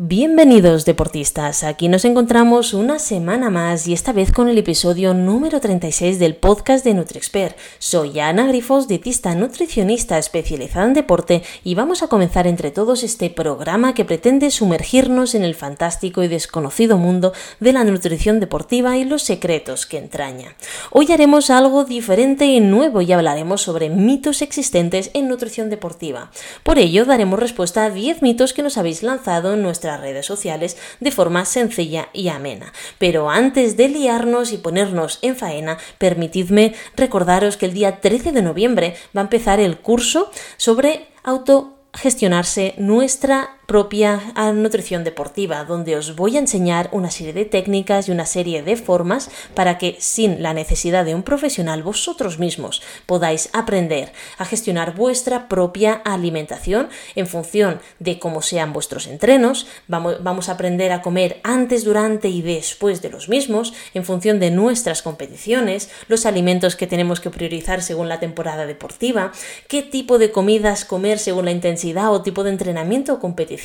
Bienvenidos deportistas, aquí nos encontramos una semana más y esta vez con el episodio número 36 del podcast de NutriExpert. Soy Ana Grifos, dietista nutricionista especializada en deporte y vamos a comenzar entre todos este programa que pretende sumergirnos en el fantástico y desconocido mundo de la nutrición deportiva y los secretos que entraña. Hoy haremos algo diferente y nuevo y hablaremos sobre mitos existentes en nutrición deportiva. Por ello daremos respuesta a 10 mitos que nos habéis lanzado en nuestra redes sociales de forma sencilla y amena. Pero antes de liarnos y ponernos en faena, permitidme recordaros que el día 13 de noviembre va a empezar el curso sobre autogestionarse nuestra propia nutrición deportiva, donde os voy a enseñar una serie de técnicas y una serie de formas para que sin la necesidad de un profesional vosotros mismos podáis aprender a gestionar vuestra propia alimentación en función de cómo sean vuestros entrenos. Vamos, vamos a aprender a comer antes, durante y después de los mismos en función de nuestras competiciones, los alimentos que tenemos que priorizar según la temporada deportiva, qué tipo de comidas comer según la intensidad o tipo de entrenamiento o competición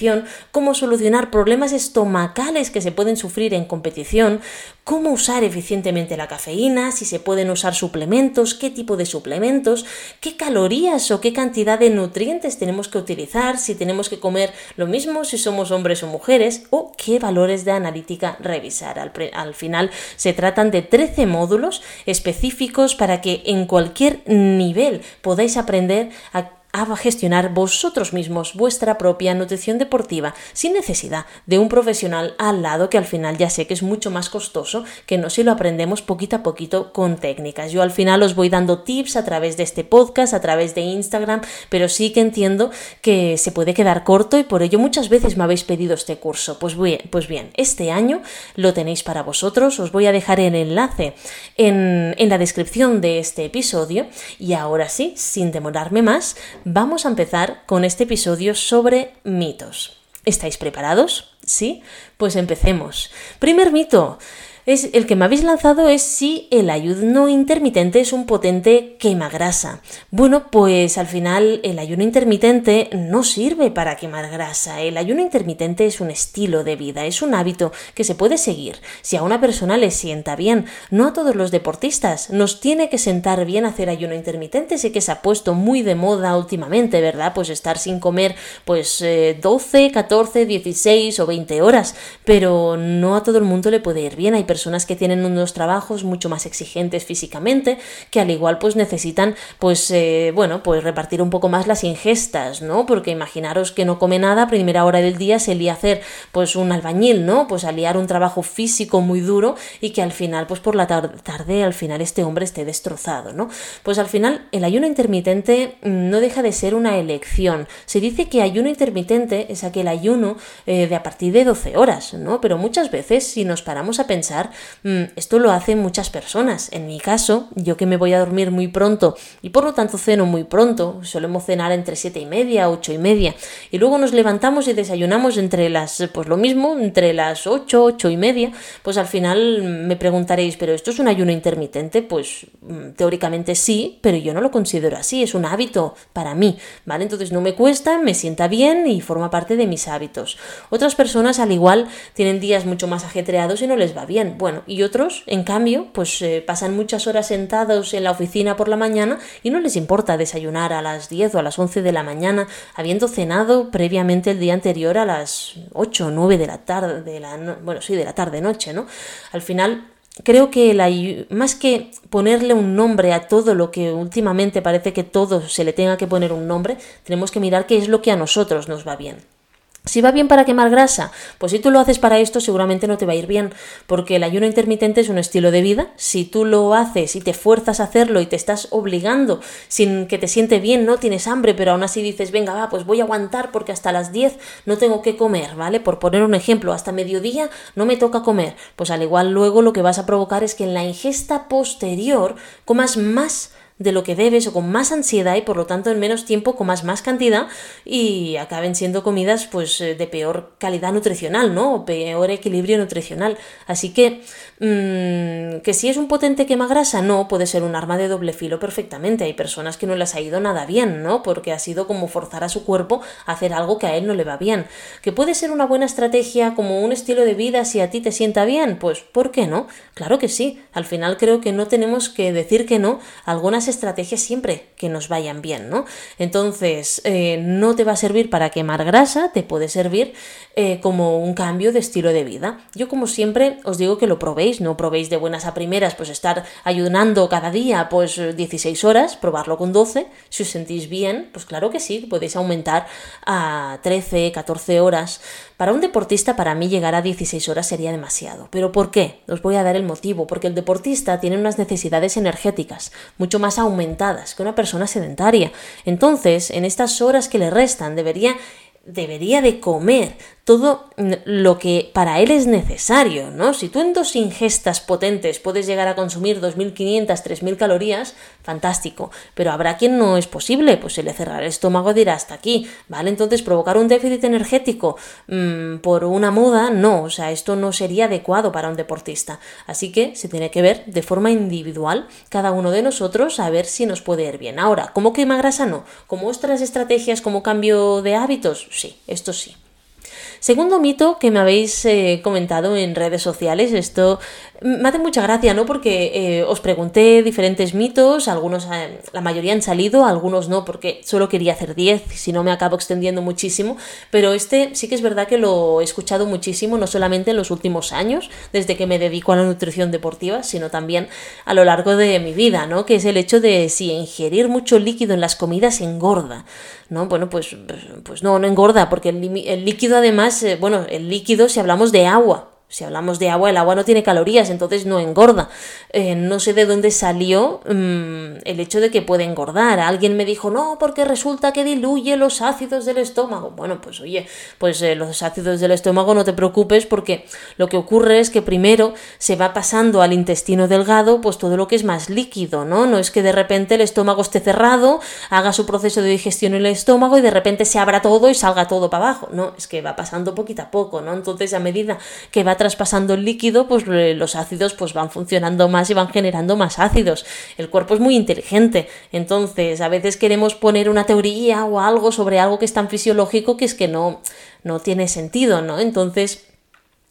cómo solucionar problemas estomacales que se pueden sufrir en competición, cómo usar eficientemente la cafeína, si se pueden usar suplementos, qué tipo de suplementos, qué calorías o qué cantidad de nutrientes tenemos que utilizar, si tenemos que comer lo mismo si somos hombres o mujeres, o qué valores de analítica revisar. Al, al final se tratan de 13 módulos específicos para que en cualquier nivel podáis aprender a a gestionar vosotros mismos vuestra propia nutrición deportiva sin necesidad de un profesional al lado que al final ya sé que es mucho más costoso que no si lo aprendemos poquito a poquito con técnicas. Yo al final os voy dando tips a través de este podcast, a través de Instagram, pero sí que entiendo que se puede quedar corto y por ello muchas veces me habéis pedido este curso. Pues bien, pues bien este año lo tenéis para vosotros, os voy a dejar el enlace en, en la descripción de este episodio y ahora sí, sin demorarme más, vamos a empezar con este episodio sobre mitos. ¿Estáis preparados? ¿Sí? Pues empecemos. Primer mito es el que me habéis lanzado es si el ayuno intermitente es un potente quemagrasa. Bueno, pues al final el ayuno intermitente no sirve para quemar grasa. El ayuno intermitente es un estilo de vida, es un hábito que se puede seguir. Si a una persona le sienta bien, no a todos los deportistas, nos tiene que sentar bien hacer ayuno intermitente. Sé que se ha puesto muy de moda últimamente, ¿verdad? Pues estar sin comer pues 12, 14, 16 o 20 horas, pero no a todo el mundo le puede ir bien. Personas que tienen unos trabajos mucho más exigentes físicamente, que al igual pues necesitan pues eh, bueno pues repartir un poco más las ingestas, ¿no? Porque imaginaros que no come nada, primera hora del día se lía hacer pues un albañil, ¿no? Pues a liar un trabajo físico muy duro y que al final pues por la tarde al final este hombre esté destrozado, ¿no? Pues al final el ayuno intermitente no deja de ser una elección. Se dice que ayuno intermitente es aquel ayuno eh, de a partir de 12 horas, ¿no? Pero muchas veces si nos paramos a pensar Mm, esto lo hacen muchas personas. En mi caso, yo que me voy a dormir muy pronto y por lo tanto ceno muy pronto, solemos cenar entre siete y media, ocho y media, y luego nos levantamos y desayunamos entre las, pues lo mismo, entre las ocho, ocho y media, pues al final me preguntaréis, ¿pero esto es un ayuno intermitente? Pues mm, teóricamente sí, pero yo no lo considero así, es un hábito para mí, ¿vale? Entonces no me cuesta, me sienta bien y forma parte de mis hábitos. Otras personas al igual tienen días mucho más ajetreados y no les va bien. Bueno, y otros, en cambio, pues eh, pasan muchas horas sentados en la oficina por la mañana y no les importa desayunar a las 10 o a las 11 de la mañana, habiendo cenado previamente el día anterior a las 8 o 9 de la tarde, de la, bueno, sí, de la tarde-noche, ¿no? Al final, creo que la, más que ponerle un nombre a todo lo que últimamente parece que todo se le tenga que poner un nombre, tenemos que mirar qué es lo que a nosotros nos va bien. Si va bien para quemar grasa, pues si tú lo haces para esto seguramente no te va a ir bien, porque el ayuno intermitente es un estilo de vida. Si tú lo haces y te fuerzas a hacerlo y te estás obligando sin que te siente bien, no tienes hambre, pero aún así dices, venga, va, pues voy a aguantar porque hasta las 10 no tengo que comer, ¿vale? Por poner un ejemplo, hasta mediodía no me toca comer. Pues al igual luego lo que vas a provocar es que en la ingesta posterior comas más de lo que debes o con más ansiedad y por lo tanto en menos tiempo comas más cantidad y acaben siendo comidas pues eh, de peor calidad nutricional, ¿no? O peor equilibrio nutricional. Así que mm, que si es un potente quema grasa, no, puede ser un arma de doble filo perfectamente. Hay personas que no les ha ido nada bien, ¿no? Porque ha sido como forzar a su cuerpo a hacer algo que a él no le va bien. Que puede ser una buena estrategia como un estilo de vida si a ti te sienta bien, pues ¿por qué no? Claro que sí. Al final creo que no tenemos que decir que no algunas estrategias siempre que nos vayan bien, ¿no? Entonces, eh, no te va a servir para quemar grasa, te puede servir eh, como un cambio de estilo de vida. Yo, como siempre, os digo que lo probéis, no probéis de buenas a primeras, pues estar ayunando cada día, pues 16 horas, probarlo con 12. Si os sentís bien, pues claro que sí, podéis aumentar a 13, 14 horas. Para un deportista, para mí llegar a 16 horas sería demasiado. ¿Pero por qué? Os voy a dar el motivo. Porque el deportista tiene unas necesidades energéticas mucho más aumentadas que una persona sedentaria. Entonces, en estas horas que le restan, debería debería de comer todo lo que para él es necesario, ¿no? Si tú en dos ingestas potentes puedes llegar a consumir 2.500, 3.000 calorías, fantástico, pero habrá quien no es posible, pues se le cerrará el estómago y dirá hasta aquí, ¿vale? Entonces provocar un déficit energético mm, por una moda, no, o sea, esto no sería adecuado para un deportista, así que se tiene que ver de forma individual cada uno de nosotros a ver si nos puede ir bien. Ahora, ¿cómo quema grasa? No, como otras estrategias como cambio de hábitos, sí, esto sí. Segundo mito que me habéis eh, comentado en redes sociales, esto me hace mucha gracia, ¿no? Porque eh, os pregunté diferentes mitos, algunos, la mayoría han salido, algunos no, porque solo quería hacer 10, si no me acabo extendiendo muchísimo, pero este sí que es verdad que lo he escuchado muchísimo, no solamente en los últimos años, desde que me dedico a la nutrición deportiva, sino también a lo largo de mi vida, ¿no? Que es el hecho de si ingerir mucho líquido en las comidas engorda, ¿no? Bueno, pues, pues no, no engorda, porque el líquido además eh, bueno, el líquido si hablamos de agua, si hablamos de agua, el agua no tiene calorías, entonces no engorda. Eh, no sé de dónde salió mm, el hecho de que puede engordar. Alguien me dijo, no, porque resulta que diluye los ácidos del estómago. Bueno, pues oye, pues eh, los ácidos del estómago no te preocupes porque lo que ocurre es que primero se va pasando al intestino delgado pues todo lo que es más líquido, ¿no? No es que de repente el estómago esté cerrado, haga su proceso de digestión en el estómago y de repente se abra todo y salga todo para abajo. No, es que va pasando poquito a poco, ¿no? Entonces a medida que va traspasando el líquido, pues los ácidos pues van funcionando más y van generando más ácidos. El cuerpo es muy inteligente, entonces a veces queremos poner una teoría o algo sobre algo que es tan fisiológico que es que no, no tiene sentido, ¿no? Entonces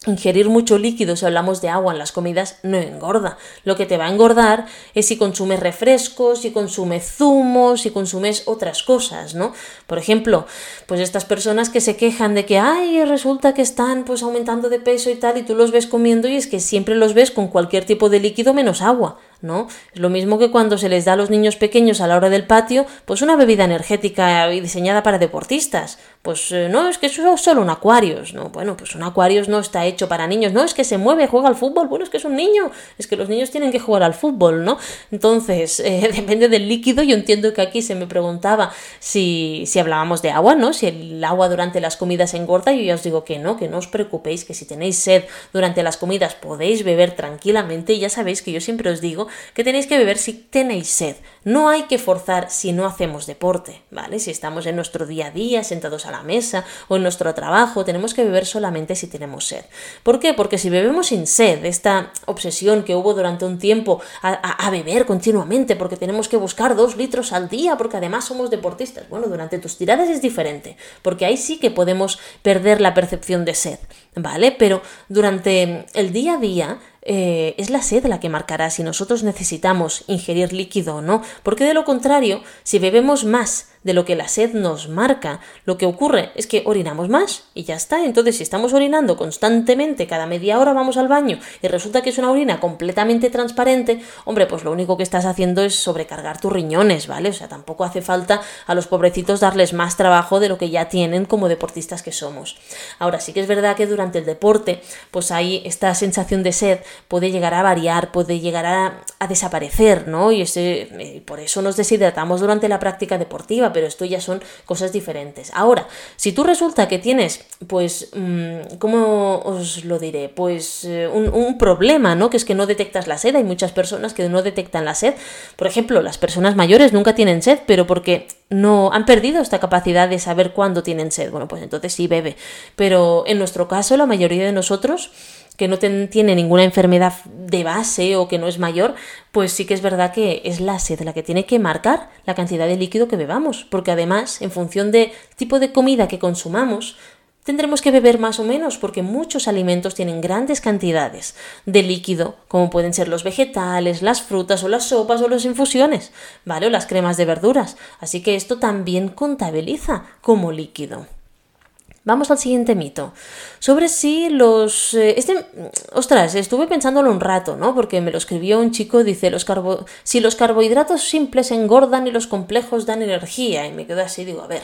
Ingerir mucho líquido, si hablamos de agua en las comidas, no engorda. Lo que te va a engordar es si consumes refrescos, si consumes zumos, si consumes otras cosas, ¿no? Por ejemplo, pues estas personas que se quejan de que, ay, resulta que están pues aumentando de peso y tal, y tú los ves comiendo y es que siempre los ves con cualquier tipo de líquido menos agua. ¿no? Es lo mismo que cuando se les da a los niños pequeños a la hora del patio, pues una bebida energética diseñada para deportistas. Pues eh, no, es que eso es solo un acuarios, ¿no? Bueno, pues un acuarios no está hecho para niños, no, es que se mueve, juega al fútbol, bueno, es que es un niño, es que los niños tienen que jugar al fútbol, ¿no? Entonces, eh, depende del líquido, yo entiendo que aquí se me preguntaba si, si hablábamos de agua, ¿no? Si el agua durante las comidas engorda, yo ya os digo que no, que no os preocupéis, que si tenéis sed durante las comidas podéis beber tranquilamente, y ya sabéis que yo siempre os digo que tenéis que beber si tenéis sed. No hay que forzar si no hacemos deporte, ¿vale? Si estamos en nuestro día a día, sentados a la mesa o en nuestro trabajo, tenemos que beber solamente si tenemos sed. ¿Por qué? Porque si bebemos sin sed, esta obsesión que hubo durante un tiempo a, beber continuamente, porque tenemos que buscar dos litros al día, porque además somos deportistas. Bueno, durante tus tiradas es diferente, porque ahí sí que podemos perder la percepción de sed, ¿vale? Pero durante el día a día eh, es la sed la que marcará si nosotros necesitamos ingerir líquido o no, porque de lo contrario, si bebemos más de lo que la sed nos marca. Lo que ocurre es que orinamos más y ya está. Entonces, si estamos orinando constantemente, cada media hora vamos al baño y resulta que es una orina completamente transparente, hombre, pues lo único que estás haciendo es sobrecargar tus riñones, ¿vale? O sea, tampoco hace falta a los pobrecitos darles más trabajo de lo que ya tienen como deportistas que somos. Ahora, sí que es verdad que durante el deporte, pues hay esta sensación de sed puede llegar a variar, puede llegar a, desaparecer, ¿no? Y eh, por eso nos deshidratamos durante la práctica deportiva, pero esto ya son cosas diferentes. Ahora, si tú resulta que tienes, pues, mm, ¿cómo os lo diré? Pues eh, un, un problema, ¿no? Que es que no detectas la sed. Hay muchas personas que no detectan la sed. Por ejemplo, las personas mayores nunca tienen sed, pero porque no han perdido esta capacidad de saber cuándo tienen sed. Bueno, pues entonces sí bebe. Pero en nuestro caso, la mayoría de nosotros que no tiene ninguna enfermedad de base o que no es mayor, pues sí que es verdad que es la sed la que tiene que marcar la cantidad de líquido que bebamos, porque además, en función del tipo de comida que consumamos, tendremos que beber más o menos porque muchos alimentos tienen grandes cantidades de líquido, como pueden ser los vegetales, las frutas o las sopas o las infusiones, ¿vale? O las cremas de verduras. Así que esto también contabiliza como líquido. Vamos al siguiente mito. Sobre si los... Eh, este... Ostras, estuve pensándolo un rato, ¿no? Porque me lo escribió un chico, dice, los carbo... si los carbohidratos simples engordan y los complejos dan energía. Y me quedo así, digo, a ver,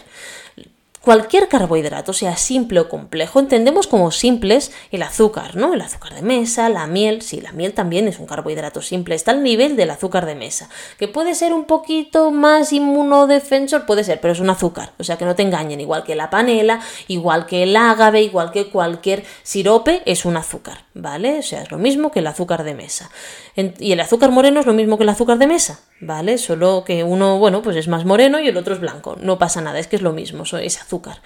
Cualquier carbohidrato, sea simple o complejo, entendemos como simples el azúcar, ¿no? El azúcar de mesa, la miel, sí, la miel también es un carbohidrato simple, está al nivel del azúcar de mesa, que puede ser un poquito más inmunodefensor, puede ser, pero es un azúcar, o sea que no te engañen, igual que la panela, igual que el ágave, igual que cualquier sirope, es un azúcar, ¿vale? O sea, es lo mismo que el azúcar de mesa. Y el azúcar moreno es lo mismo que el azúcar de mesa, ¿vale? Solo que uno, bueno, pues es más moreno y el otro es blanco. No pasa nada, es que es lo mismo, es azúcar,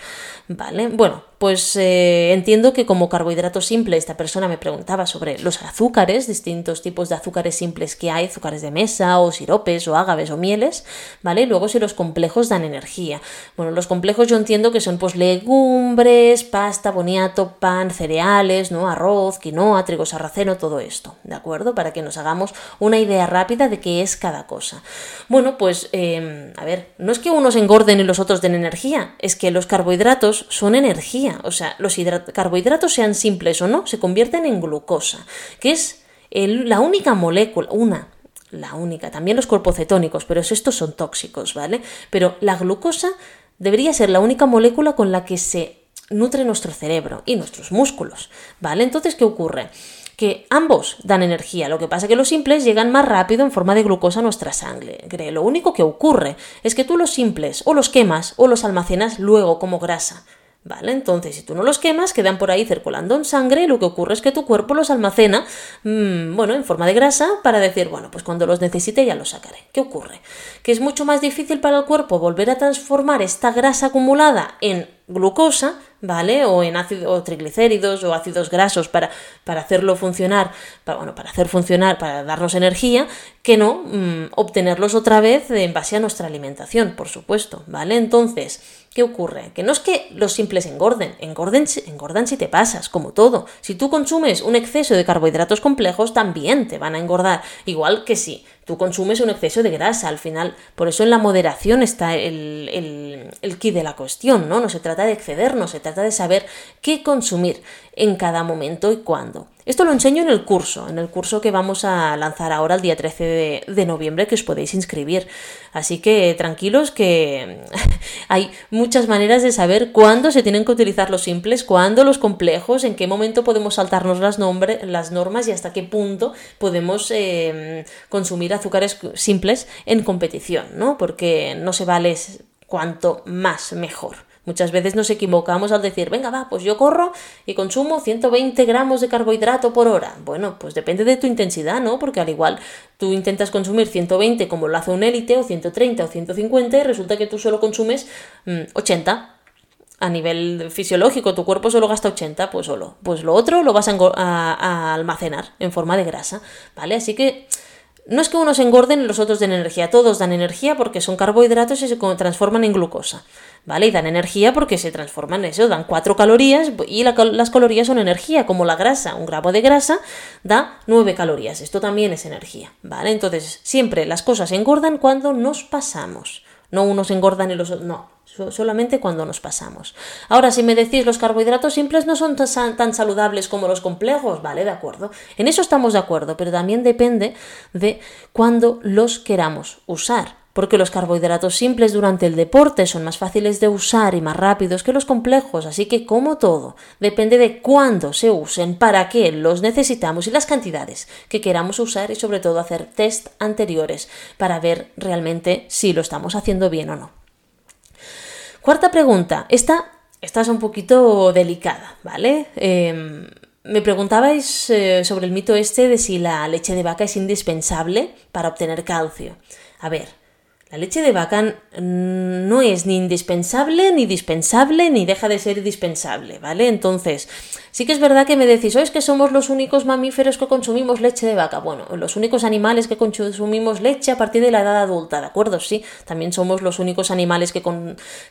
¿vale? Bueno, pues eh, entiendo que como carbohidrato simple, esta persona me preguntaba sobre los azúcares, distintos tipos de azúcares simples que hay, azúcares de mesa o siropes o ágaves o mieles, ¿vale? luego si los complejos dan energía. Bueno, los complejos yo entiendo que son pues legumbres, pasta, boniato, pan, cereales, ¿no? Arroz, quinoa, trigo sarraceno, todo esto, ¿de acuerdo? Para que nos hagamos una idea rápida de qué es cada cosa. Bueno, pues, em, a ver, no es que unos engorden y los otros den energía, es que los carbohidratos son energía o sea, los carbohidratos sean simples o no, se convierten en glucosa, que es la única molécula, una, la única, también los cuerpos cetónicos, pero estos son tóxicos, ¿vale? Pero la glucosa debería ser la única molécula con la que se nutre nuestro cerebro y nuestros músculos, ¿vale? Entonces, ¿qué ocurre? Que ambos dan energía, lo que pasa es que los simples llegan más rápido en forma de glucosa a nuestra sangre. Lo único que ocurre es que tú los simples o los quemas o los almacenas luego como grasa. ¿Vale? Entonces, si tú no los quemas, quedan por ahí circulando en sangre y lo que ocurre es que tu cuerpo los almacena, mm, bueno, en forma de grasa para decir, bueno, pues cuando los necesite ya los sacaré. ¿Qué ocurre? Que es mucho más difícil para el cuerpo volver a transformar esta grasa acumulada en glucosa, ¿vale? O en ácido, triglicéridos o ácidos grasos para, para hacerlo funcionar, para, bueno, para hacer funcionar, para darnos energía, que no mm, obtenerlos otra vez en base a nuestra alimentación, por supuesto, ¿vale? Entonces, ¿qué ocurre? Que no es que los simples engorden, engorden, engordan si te pasas, como todo. Si tú consumes un exceso de carbohidratos complejos, también te van a engordar, igual que si tú consumes un exceso de grasa. Al final, por eso en la moderación está el, el, el key de la cuestión, ¿no? No se trata de excedernos, se trata de saber qué consumir en cada momento y cuándo. Esto lo enseño en el curso, en el curso que vamos a lanzar ahora el día 13 de, noviembre, que os podéis inscribir. Así que tranquilos que hay muchas maneras de saber cuándo se tienen que utilizar los simples, cuándo los complejos, en qué momento podemos saltarnos las, las normas y hasta qué punto podemos em, consumir azúcares simples en competición, ¿no? Porque no se vale cuanto más mejor. Muchas veces nos equivocamos al decir, venga, va, pues yo corro y consumo 120 gramos de carbohidrato por hora. Bueno, pues depende de tu intensidad, ¿no? Porque al igual tú intentas consumir 120 como lo hace un élite, o 130 o 150, y resulta que tú solo consumes 80 mm, a nivel fisiológico, tu cuerpo solo gasta 80, pues solo. Pues lo otro lo vas a, a, almacenar en forma de grasa, ¿vale? Así que no es que unos engorden y los otros den energía, todos dan energía porque son carbohidratos y se transforman en glucosa, ¿vale? Y dan energía porque se transforman en eso, dan 4 calorías y las calorías son energía, como la grasa, un gramo de grasa da 9 calorías, esto también es energía, ¿vale? Entonces, siempre las cosas engordan cuando nos pasamos, no unos engordan y los otros, no, solamente cuando nos pasamos. Ahora, si me decís los carbohidratos simples no son tan, saludables como los complejos, vale, de acuerdo. En eso estamos de acuerdo, pero también depende de cuándo los queramos usar. Porque los carbohidratos simples durante el deporte son más fáciles de usar y más rápidos que los complejos, así que como todo, depende de cuándo se usen, para qué los necesitamos y las cantidades que queramos usar y sobre todo hacer test anteriores para ver realmente si lo estamos haciendo bien o no. Cuarta pregunta, esta, esta es un poquito delicada, ¿vale? Em, me preguntabais eh, sobre el mito este de si la leche de vaca es indispensable para obtener calcio. A ver, la leche de vaca no es ni indispensable, ni dispensable, ni deja de ser dispensable, ¿vale? Entonces, sí que es verdad que me decís, es que somos los únicos mamíferos que consumimos leche de vaca. Bueno, los únicos animales que consumimos leche a partir de la edad adulta, ¿de acuerdo? Sí, también somos los únicos animales que,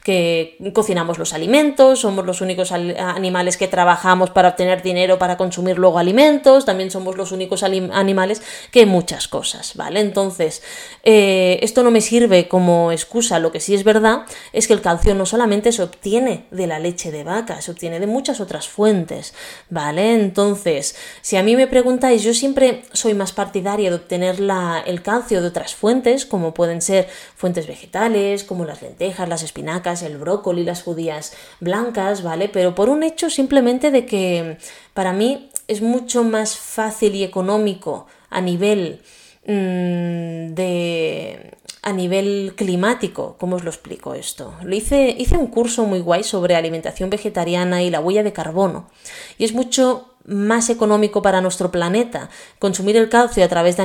que cocinamos los alimentos, somos los únicos animales que trabajamos para obtener dinero para consumir luego alimentos, también somos los únicos animales que muchas cosas, ¿vale? Entonces, eh, esto no me sirve como excusa, lo que sí es verdad es que el calcio no solamente se obtiene de la leche de vaca, se obtiene de muchas otras fuentes, ¿vale? Entonces, si a mí me preguntáis, yo siempre soy más partidaria de obtener la, el calcio de otras fuentes, como pueden ser fuentes vegetales, como las lentejas, las espinacas, el brócoli, las judías blancas, ¿vale? Pero por un hecho simplemente de que para mí es mucho más fácil y económico a nivel mm, de a nivel climático. ¿Cómo os lo explico esto? Lo hice, hice un curso muy guay sobre alimentación vegetariana y la huella de carbono. Y es mucho más económico para nuestro planeta consumir el calcio a través de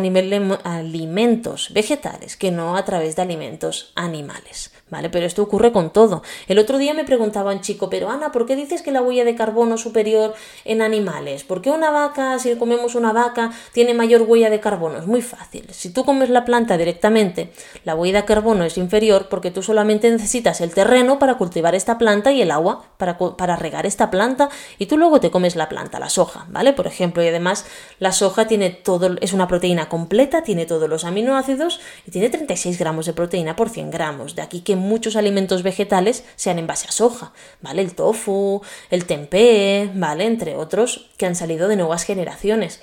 alimentos vegetales que no a través de alimentos animales. ¿Vale? Pero esto ocurre con todo. El otro día me preguntaba un chico, pero Ana, ¿por qué dices que la huella de carbono es superior en animales? ¿Por qué una vaca, si comemos una vaca, tiene mayor huella de carbono? Es muy fácil. Si tú comes la planta directamente, la huella de carbono es inferior porque tú solamente necesitas el terreno para cultivar esta planta y el agua para, para regar esta planta y tú luego te comes la planta, la ¿vale? Por ejemplo, y además la soja tiene todo, es una proteína completa, tiene todos los aminoácidos y tiene 36 gramos de proteína por 100 gramos. De aquí que muchos alimentos vegetales sean en base a soja, ¿vale? El tofu, el tempeh, ¿vale? Entre otros que han salido de nuevas generaciones.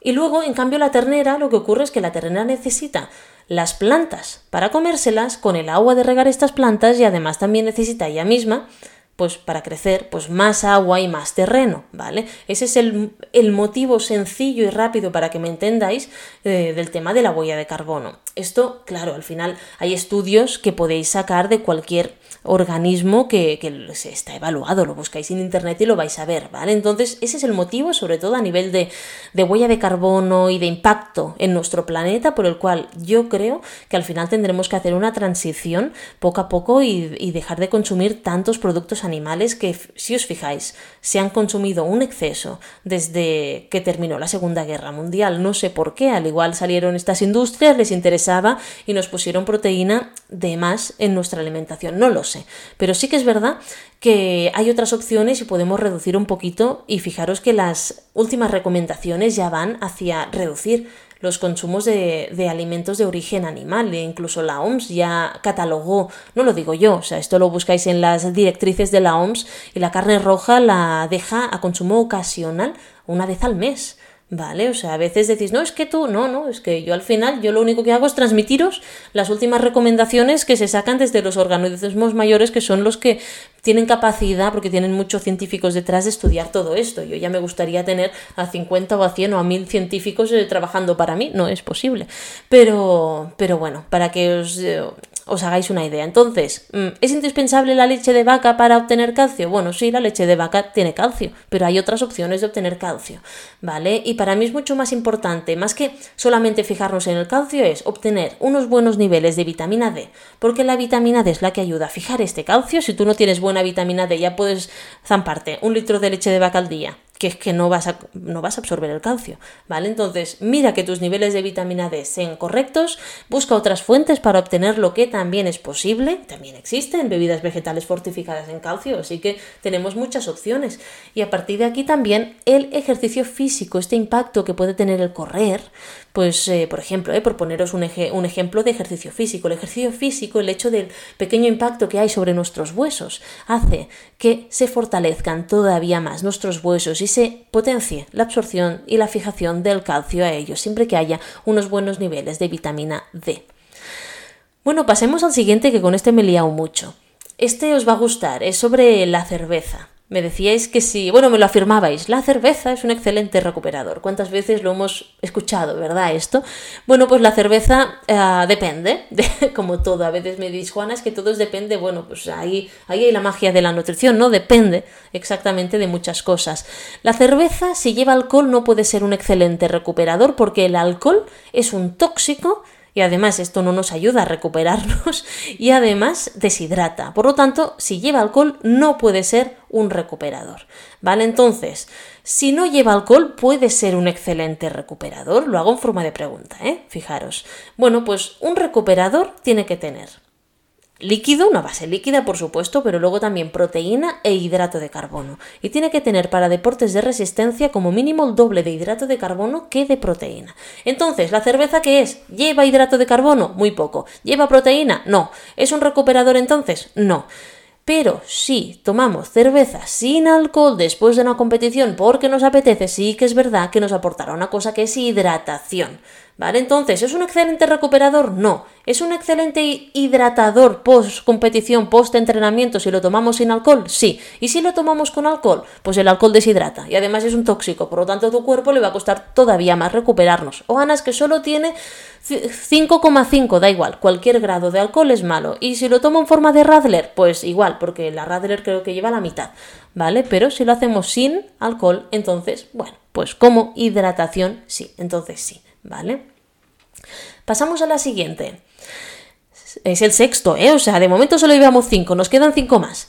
Y luego, en cambio, la ternera, lo que ocurre es que la ternera necesita las plantas para comérselas con el agua de regar estas plantas y además también necesita ella misma pues para crecer, pues más agua y más terreno, ¿vale? Ese es el, motivo sencillo y rápido para que me entendáis eh, del tema de la huella de carbono. Esto, claro, al final hay estudios que podéis sacar de cualquier organismo que, se está evaluado, lo buscáis en internet y lo vais a ver, ¿vale? Entonces, ese es el motivo, sobre todo a nivel de, de huella de carbono y de impacto en nuestro planeta, por el cual yo creo que al final tendremos que hacer una transición poco a poco y, y dejar de consumir tantos productos animales que, si os fijáis, se han consumido un exceso desde que terminó la Segunda Guerra Mundial. No sé por qué, al igual salieron estas industrias, les interesaba y nos pusieron proteína de más en nuestra alimentación. No lo sé, pero sí que es verdad que hay otras opciones y podemos reducir un poquito y fijaros que las últimas recomendaciones ya van hacia reducir los consumos de, alimentos de origen animal. E incluso la OMS ya catalogó, no lo digo yo, o sea, esto lo buscáis en las directrices de la OMS y la carne roja la deja a consumo ocasional una vez al mes. ¿Vale? O sea, a veces decís, no, es que tú, no, no, es que yo al final, yo lo único que hago es transmitiros las últimas recomendaciones que se sacan desde los organismos mayores, que son los que tienen capacidad, porque tienen muchos científicos detrás de estudiar todo esto. Yo ya me gustaría tener a 50 o a 100 o a 1000 científicos eh, trabajando para mí, no es posible. Pero, pero bueno, para que os, eh, os hagáis una idea. Entonces, mm, ¿es indispensable la leche de vaca para obtener calcio? Bueno, sí, la leche de vaca tiene calcio, pero hay otras opciones de obtener calcio, ¿vale? Y para mí es mucho más importante, más que solamente fijarnos en el calcio, es obtener unos buenos niveles de vitamina D, porque la vitamina D es la que ayuda a fijar este calcio. Si tú no tienes buena vitamina D, ya puedes zamparte un litro de leche de vaca al día que es que no vas, a, no vas a absorber el calcio, ¿vale? Entonces, mira que tus niveles de vitamina D sean correctos, busca otras fuentes para obtener lo que también es posible, también existen bebidas vegetales fortificadas en calcio, así que tenemos muchas opciones. Y a partir de aquí también el ejercicio físico, este impacto que puede tener el correr, pues, eh, por ejemplo, eh, por poneros un, un ejemplo de ejercicio físico. El ejercicio físico, el hecho del pequeño impacto que hay sobre nuestros huesos, hace que se fortalezcan todavía más nuestros huesos y se potencie la absorción y la fijación del calcio a ellos, siempre que haya unos buenos niveles de vitamina D. Bueno, pasemos al siguiente que con este me he liado mucho. Este os va a gustar, es sobre la cerveza. Me decíais que sí, bueno, me lo afirmabais, la cerveza es un excelente recuperador. ¿Cuántas veces lo hemos escuchado, verdad? Esto. Bueno, pues la cerveza eh, depende, de, como todo. A veces me dices, Juana, es que todo depende. Bueno, pues ahí, ahí hay la magia de la nutrición, ¿no? Depende exactamente de muchas cosas. La cerveza, si lleva alcohol, no puede ser un excelente recuperador porque el alcohol es un tóxico y además esto no nos ayuda a recuperarnos y además deshidrata. Por lo tanto, si lleva alcohol no puede ser un recuperador. ¿Vale? Entonces, si no lleva alcohol, puede ser un excelente recuperador. Lo hago en forma de pregunta, ¿eh? Fijaros. Bueno, pues un recuperador tiene que tener líquido, una base líquida por supuesto, pero luego también proteína e hidrato de carbono. Y tiene que tener para deportes de resistencia como mínimo el doble de hidrato de carbono que de proteína. Entonces, ¿la cerveza qué es? ¿Lleva hidrato de carbono? Muy poco. ¿Lleva proteína? No. ¿Es un recuperador entonces? No. Pero si tomamos cerveza sin alcohol después de una competición porque nos apetece, sí que es verdad que nos aportará una cosa que es hidratación. ¿Vale? Entonces, ¿es un excelente recuperador? No. ¿Es un excelente hidratador post competición, post entrenamiento si lo tomamos sin alcohol? Sí. ¿Y si lo tomamos con alcohol? Pues el alcohol deshidrata y además es un tóxico, por lo tanto a tu cuerpo le va a costar todavía más recuperarnos. O Ana es que solo tiene 5,5, da igual, cualquier grado de alcohol es malo. Y si lo tomo en forma de Radler, pues igual, porque la Radler creo que lleva la mitad, ¿vale? Pero si lo hacemos sin alcohol, entonces, bueno, pues como hidratación, sí, entonces sí. ¿Vale? Pasamos a la siguiente. Es el sexto, ¿eh? O sea, de momento solo llevamos cinco, nos quedan cinco más.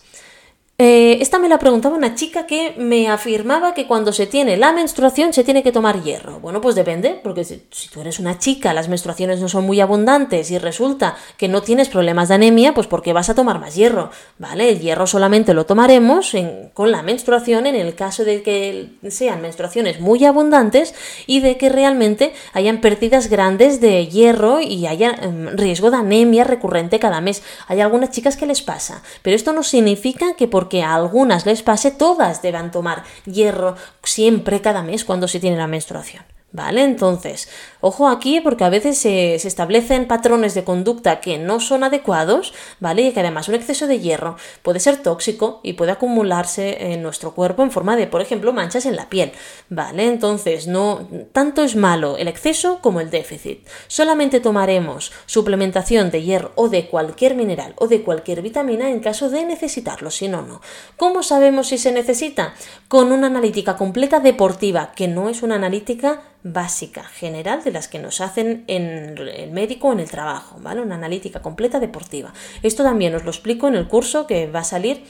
Eh, esta me la preguntaba una chica que me afirmaba que cuando se tiene la menstruación se tiene que tomar hierro. Bueno, pues depende, porque si, tú eres una chica, las menstruaciones no son muy abundantes y resulta que no tienes problemas de anemia, pues ¿por qué vas a tomar más hierro? ¿Vale? El hierro solamente lo tomaremos con la menstruación en el caso de que sean menstruaciones muy abundantes y de que realmente hayan pérdidas grandes de hierro y haya em, riesgo de anemia recurrente cada mes. Hay algunas chicas que les pasa, pero esto no significa que por que a algunas les pase, todas deban tomar hierro siempre cada mes cuando se tiene la menstruación. ¿Vale? Entonces, ojo aquí porque a veces se, establecen patrones de conducta que no son adecuados, ¿vale? Y que además un exceso de hierro puede ser tóxico y puede acumularse en nuestro cuerpo en forma de, por ejemplo, manchas en la piel, ¿vale? Entonces, no tanto es malo el exceso como el déficit. Solamente tomaremos suplementación de hierro o de cualquier mineral o de cualquier vitamina en caso de necesitarlo, si no, no. ¿Cómo sabemos si se necesita? Con una analítica completa deportiva, que no es una analítica básica, general, de las que nos hacen en el médico o en el trabajo, ¿vale? Una analítica completa deportiva. Esto también os lo explico en el curso que va a salir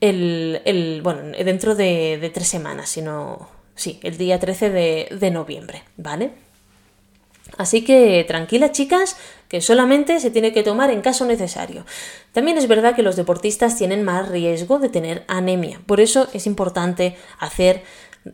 el, bueno, dentro de, tres semanas, sino, sí, el día 13 de, de noviembre, ¿vale? Así que tranquila chicas, que solamente se tiene que tomar en caso necesario. También es verdad que los deportistas tienen más riesgo de tener anemia, por eso es importante hacer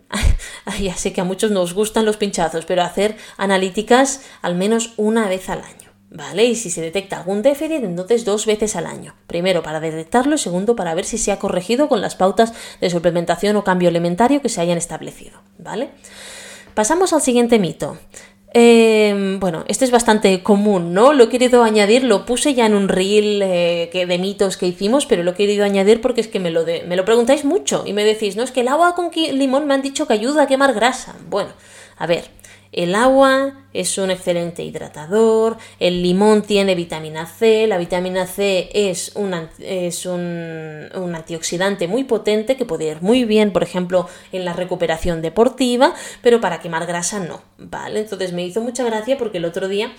ya sé que a muchos nos gustan los pinchazos, pero hacer analíticas al menos una vez al año. ¿Vale? Y si se detecta algún déficit, entonces dos veces al año. Primero para detectarlo y segundo para ver si se ha corregido con las pautas de suplementación o cambio alimentario que se hayan establecido. ¿Vale? Pasamos al siguiente mito. Em, bueno, este es bastante común, ¿no? Lo he querido añadir, lo puse ya en un reel eh, que, de mitos que hicimos, pero lo he querido añadir porque es que me lo, me lo preguntáis mucho y me decís, no, es que el agua con limón me han dicho que ayuda a quemar grasa. Bueno, a ver, el agua es un excelente hidratador, el limón tiene vitamina C, la vitamina C es un, es un, antioxidante muy potente que puede ir muy bien, por ejemplo, en la recuperación deportiva, pero para quemar grasa no, ¿vale? Entonces me hizo mucha gracia porque el otro día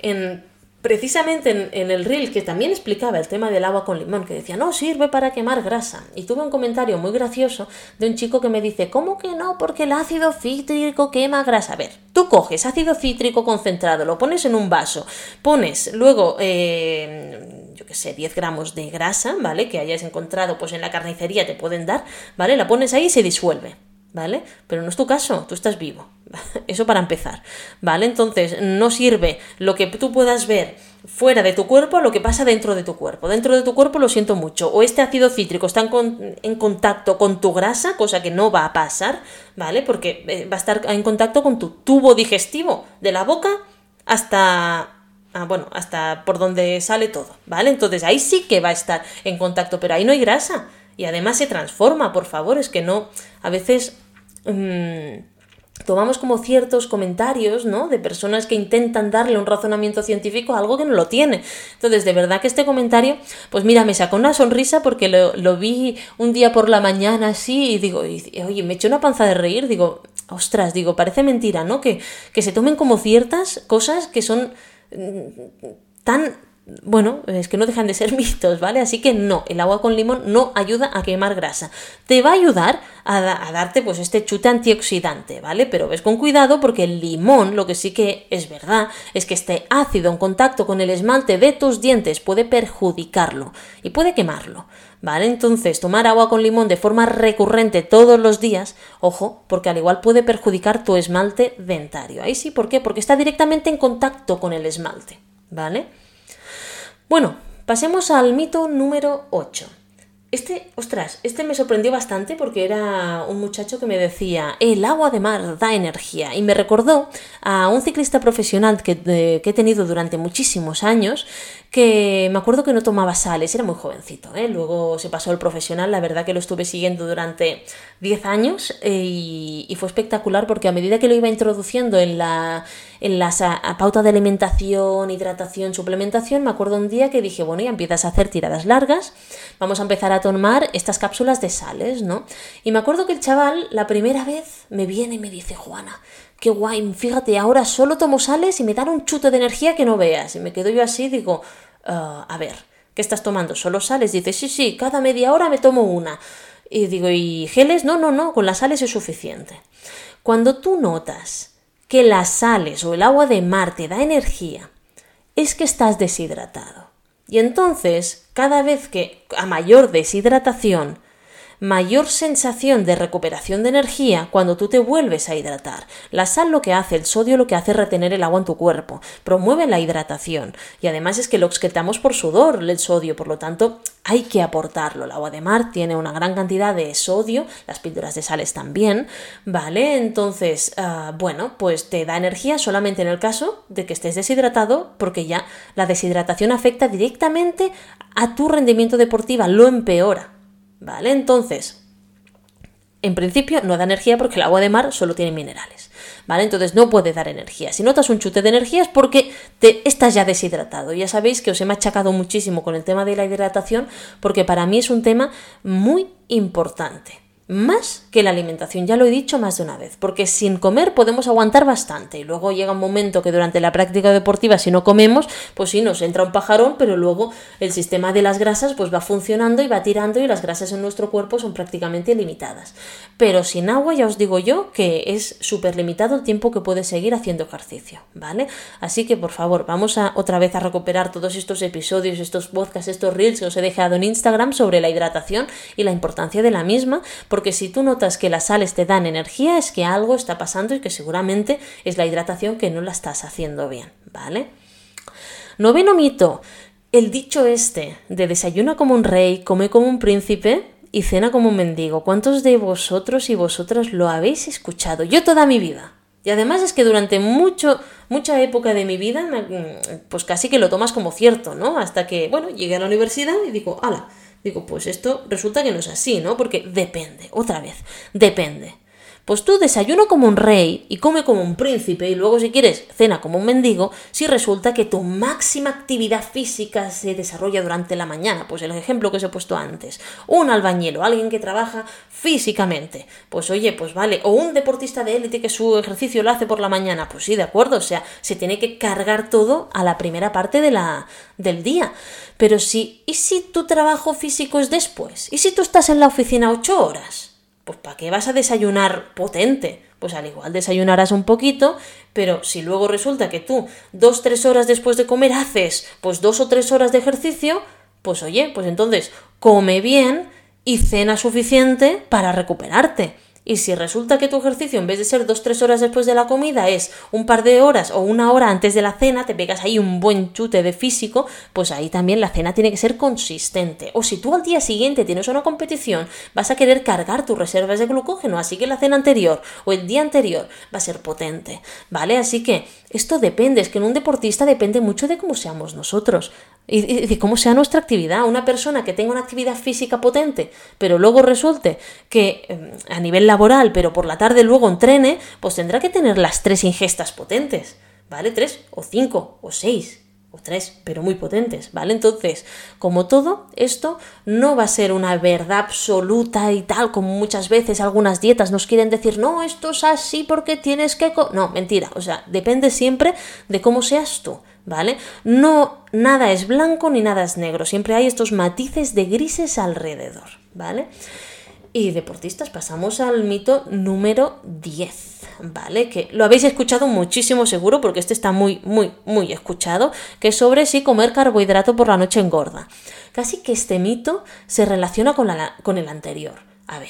en precisamente en, el reel que también explicaba el tema del agua con limón, que decía, no, sirve para quemar grasa. Y tuve un comentario muy gracioso de un chico que me dice, ¿cómo que no? Porque el ácido cítrico quema grasa. A ver, tú coges ácido cítrico concentrado, lo pones en un vaso, pones luego, eh, yo qué sé, 10 gramos de grasa, ¿vale? Que hayas encontrado pues en la carnicería te pueden dar, ¿vale? La pones ahí y se disuelve. ¿vale? Pero no es tu caso, tú estás vivo. Eso para empezar, ¿vale? Entonces, no sirve lo que tú puedas ver fuera de tu cuerpo a lo que pasa dentro de tu cuerpo. Dentro de tu cuerpo lo siento mucho. O este ácido cítrico está en, contacto con tu grasa, cosa que no va a pasar, ¿vale? Porque eh, va a estar en contacto con tu tubo digestivo, de la boca hasta ah, bueno, hasta por donde sale todo, ¿vale? Entonces ahí sí que va a estar en contacto, pero ahí no hay grasa. Y además se transforma, por favor, es que no, a veces... Mm, tomamos como ciertos comentarios, ¿no? De personas que intentan darle un razonamiento científico a algo que no lo tiene. Entonces, de verdad que este comentario, pues mira, me sacó una sonrisa porque lo, vi un día por la mañana así y digo, oye, me echó una panza de reír, digo, ostras, digo, parece mentira, ¿no? Que, que se tomen como ciertas cosas que son mm, tan bueno, es que no dejan de ser mitos, ¿vale? Así que no, el agua con limón no ayuda a quemar grasa. Te va a ayudar a, darte pues este chute antioxidante, ¿vale? Pero ves con cuidado porque el limón, lo que sí que es verdad, es que este ácido en contacto con el esmalte de tus dientes puede perjudicarlo y puede quemarlo, ¿vale? Entonces, tomar agua con limón de forma recurrente todos los días, ojo, porque al igual puede perjudicar tu esmalte dentario. Ahí sí, ¿por qué? Porque está directamente en contacto con el esmalte, ¿vale? Bueno, pasemos al mito número 8. Este, ostras, este me sorprendió bastante porque era un muchacho que me decía, el agua de mar da energía. Y me recordó a un ciclista profesional que, que he tenido durante muchísimos años, que me acuerdo que no tomaba sales, era muy jovencito, ¿eh? luego se pasó el profesional, la verdad que lo estuve siguiendo durante 10 años eh, y, fue espectacular porque a medida que lo iba introduciendo en la, en la pauta de alimentación, hidratación, suplementación, me acuerdo un día que dije, bueno, ya empiezas a hacer tiradas largas, vamos a empezar a tomar estas cápsulas de sales, ¿no? Y me acuerdo que el chaval la primera vez me viene y me dice, Juana, qué guay, fíjate, ahora solo tomo sales y me dan un chute de energía que no veas. Y me quedo yo así, digo, ah, a ver, ¿qué estás tomando? ¿Solo sales? Dice, sí, sí, cada media hora me tomo una. Y digo, ¿y geles? No, no, no, con las sales es suficiente. Cuando tú notas que las sales o el agua de mar te da energía, es que estás deshidratado. Y entonces, cada vez que a mayor deshidratación, mayor sensación de recuperación de energía cuando tú te vuelves a hidratar. La sal lo que hace, el sodio lo que hace es retener el agua en tu cuerpo, promueve la hidratación y además es que lo excretamos por sudor el sodio, por lo tanto hay que aportarlo. El agua de mar tiene una gran cantidad de sodio, las píldoras de sales también, ¿vale? Entonces, ah, bueno, pues te da energía solamente en el caso de que estés deshidratado, porque ya la deshidratación afecta directamente a tu rendimiento deportivo, lo empeora. ¿Vale? Entonces, en principio no da energía porque el agua de mar solo tiene minerales. ¿Vale? Entonces no puede dar energía. Si notas un chute de energía es porque te estás ya deshidratado. Ya sabéis que os he machacado muchísimo con el tema de la hidratación porque para mí es un tema muy importante más que la alimentación, ya lo he dicho más de una vez, porque sin comer podemos aguantar bastante y luego llega un momento que durante la práctica deportiva si no comemos, pues sí nos entra un pajarón, pero luego el sistema de las grasas pues va funcionando y va tirando y las grasas en nuestro cuerpo son prácticamente limitadas. Pero sin agua ya os digo yo que es súper limitado el tiempo que puedes seguir haciendo ejercicio, ¿vale? Así que por favor, vamos a otra vez a recuperar todos estos episodios, estos podcasts, estos reels que os he dejado en Instagram sobre la hidratación y la importancia de la misma, si tú notas que las sales te dan energía es que algo está pasando y que seguramente es la hidratación que no la estás haciendo bien, ¿vale? Noveno mito. El dicho este de desayuna como un rey, come como un príncipe y cena como un mendigo. ¿Cuántos de vosotros y vosotras lo habéis escuchado? Yo toda mi vida. Y además es que durante mucho, mucha época de mi vida, pues casi que lo tomas como cierto, ¿no? Hasta que, bueno, llegué a la universidad y digo, ala, Digo, pues esto resulta que no es así, ¿no? Porque depende, otra vez, depende. Pues tú desayuno como un rey y come como un príncipe y luego si quieres cena como un mendigo si resulta que tu máxima actividad física se desarrolla durante la mañana. Pues el ejemplo que os he puesto antes. Un albañero, alguien que trabaja físicamente. Pues oye, pues vale. O un deportista de élite que su ejercicio lo hace por la mañana. Pues sí, de acuerdo. O sea, se tiene que cargar todo a la primera parte de la, del día. Pero si, ¿y si tu trabajo físico es después? ¿Y si tú estás en la oficina ocho horas? Pues ¿para qué vas a desayunar potente? Pues al igual desayunarás un poquito, pero si luego resulta que tú dos, tres horas después de comer haces pues dos o tres horas de ejercicio, pues oye, pues entonces come bien y cena suficiente para recuperarte. Y si resulta que tu ejercicio, en vez de ser 2-3 horas después de la comida, es un par de horas o una hora antes de la cena, te pegas ahí un buen chute de físico, pues ahí también la cena tiene que ser consistente. O si tú al día siguiente tienes una competición, vas a querer cargar tus reservas de glucógeno, así que la cena anterior o el día anterior va a ser potente, ¿vale? Así que esto depende, es que en un deportista depende mucho de cómo seamos nosotros y cómo sea nuestra actividad. Una persona que tenga una actividad física potente, pero luego resulte que em, a nivel laboral, pero por la tarde luego entrene, pues tendrá que tener las tres ingestas potentes, ¿vale? Tres o cinco o seis o tres, pero muy potentes, ¿vale? Entonces, como todo, esto no va a ser una verdad absoluta y tal, como muchas veces algunas dietas nos quieren decir, no, esto es así porque tienes que... no, mentira, o sea, depende siempre de cómo seas tú. ¿Vale? No, nada es blanco ni nada es negro, siempre hay estos matices de grises alrededor, ¿vale? Y deportistas, pasamos al mito número 10, ¿vale? Que lo habéis escuchado muchísimo seguro porque este está muy, muy, muy escuchado, que es sobre si comer carbohidrato por la noche engorda. Casi que este mito se relaciona con, la, con el anterior. A ver,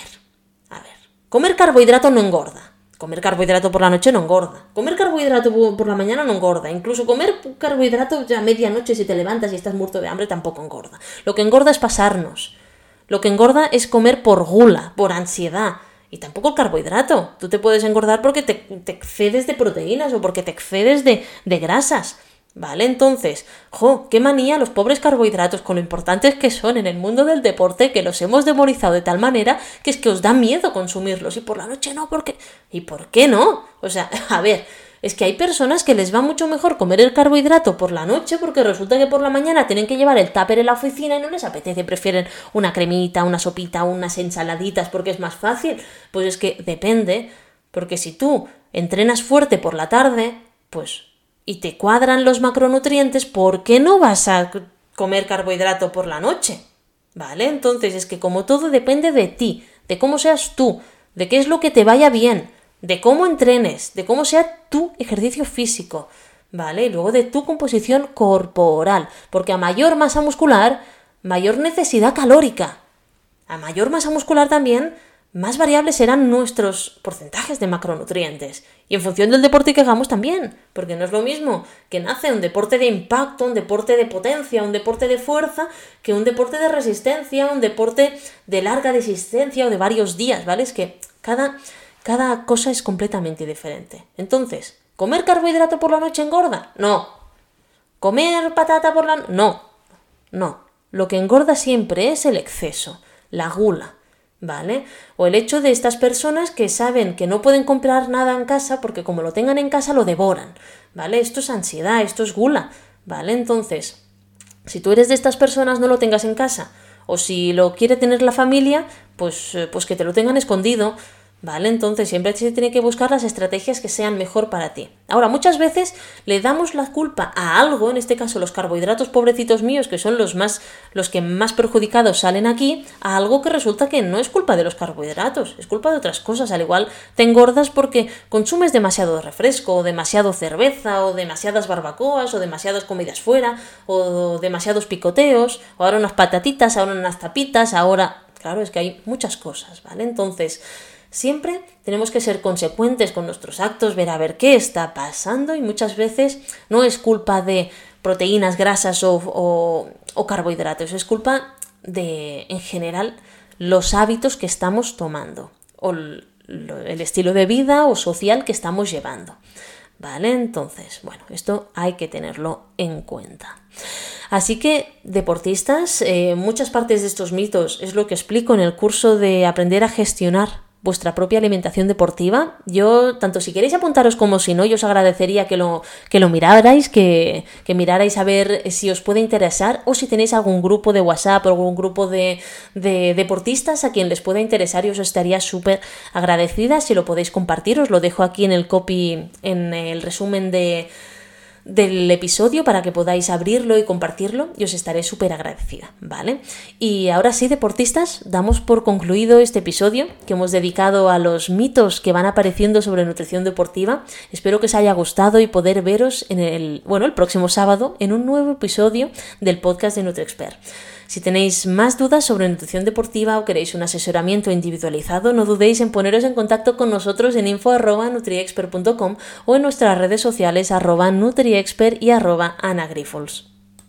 a ver. Comer carbohidrato no engorda. Comer carbohidrato por la noche no engorda. Comer carbohidrato por la mañana no engorda. Incluso comer carbohidrato ya a medianoche si te levantas y estás muerto de hambre tampoco engorda. Lo que engorda es pasarnos. Lo que engorda es comer por gula, por ansiedad. Y tampoco el carbohidrato. Tú te puedes engordar porque te, excedes de proteínas o porque te excedes de, de grasas. ¿Vale? Entonces, jo, qué manía los pobres carbohidratos con lo importantes que son en el mundo del deporte, que los hemos demonizado de tal manera que es que os da miedo consumirlos. Y por la noche no, porque. ¿Y por qué no? O sea, a ver, es que hay personas que les va mucho mejor comer el carbohidrato por la noche porque resulta que por la mañana tienen que llevar el tupper en la oficina y no les apetece, prefieren una cremita, una sopita, unas ensaladitas porque es más fácil. Pues es que depende, porque si tú entrenas fuerte por la tarde, pues y te cuadran los macronutrientes, ¿por qué no vas a comer carbohidrato por la noche? ¿Vale? Entonces es que como todo depende de ti, de cómo seas tú, de qué es lo que te vaya bien, de cómo entrenes, de cómo sea tu ejercicio físico, ¿vale? Y luego de tu composición corporal, porque a mayor masa muscular, mayor necesidad calórica. A mayor masa muscular también, más variables serán nuestros porcentajes de macronutrientes. Y en función del deporte que hagamos también, porque no es lo mismo que nace un deporte de impacto, un deporte de potencia, un deporte de fuerza, que un deporte de resistencia, un deporte de larga resistencia o de varios días, ¿vale? Es que cada, cada cosa es completamente diferente. Entonces, ¿comer carbohidrato por la noche engorda? No. ¿Comer patata por la noche? No. No. Lo que engorda siempre es el exceso, la gula ¿vale? O el hecho de estas personas que saben que no pueden comprar nada en casa porque como lo tengan en casa lo devoran, ¿vale? Esto es ansiedad, esto es gula, ¿vale? Entonces, si tú eres de estas personas no lo tengas en casa, o si lo quiere tener la familia, pues, eh, pues que te lo tengan escondido, ¿Vale? Entonces siempre se tiene que buscar las estrategias que sean mejor para ti. Ahora, muchas veces le damos la culpa a algo, en este caso los carbohidratos pobrecitos míos, que son los más los que más perjudicados salen aquí, a algo que resulta que no es culpa de los carbohidratos, es culpa de otras cosas. Al igual te engordas porque consumes demasiado refresco, o demasiado cerveza, o demasiadas barbacoas, o demasiadas comidas fuera, o demasiados picoteos, o ahora unas patatitas, ahora unas tapitas, ahora. Claro, es que hay muchas cosas, ¿vale? Entonces, Siempre tenemos que ser consecuentes con nuestros actos, ver a ver qué está pasando y muchas veces no es culpa de proteínas, grasas o, carbohidratos, es culpa de, en general, los hábitos que estamos tomando o el estilo de vida o social que estamos llevando. ¿Vale? Entonces, bueno, esto hay que tenerlo en cuenta. Así que, deportistas, eh, muchas partes de estos mitos es lo que explico en el curso de aprender a gestionar vuestra propia alimentación deportiva. Yo, tanto si queréis apuntaros como si no, yo os agradecería que lo, que lo mirarais, que, que mirarais a ver si os puede interesar o si tenéis algún grupo de WhatsApp o algún grupo de, de deportistas a quien les pueda interesar y os estaría súper agradecida si lo podéis compartir. Os lo dejo aquí en el copy, en el resumen de del episodio para que podáis abrirlo y compartirlo y os estaré súper agradecida, ¿vale? Y ahora sí, deportistas, damos por concluido este episodio que hemos dedicado a los mitos que van apareciendo sobre nutrición deportiva. Espero que os haya gustado y poder veros en el, bueno, el próximo sábado en un nuevo episodio del podcast de NutriExpert. Si tenéis más dudas sobre nutrición deportiva o queréis un asesoramiento individualizado, no dudéis en poneros en contacto con nosotros en info.nutriexpert.com o en nuestras redes sociales arroba nutriexpert y arroba anagrifols.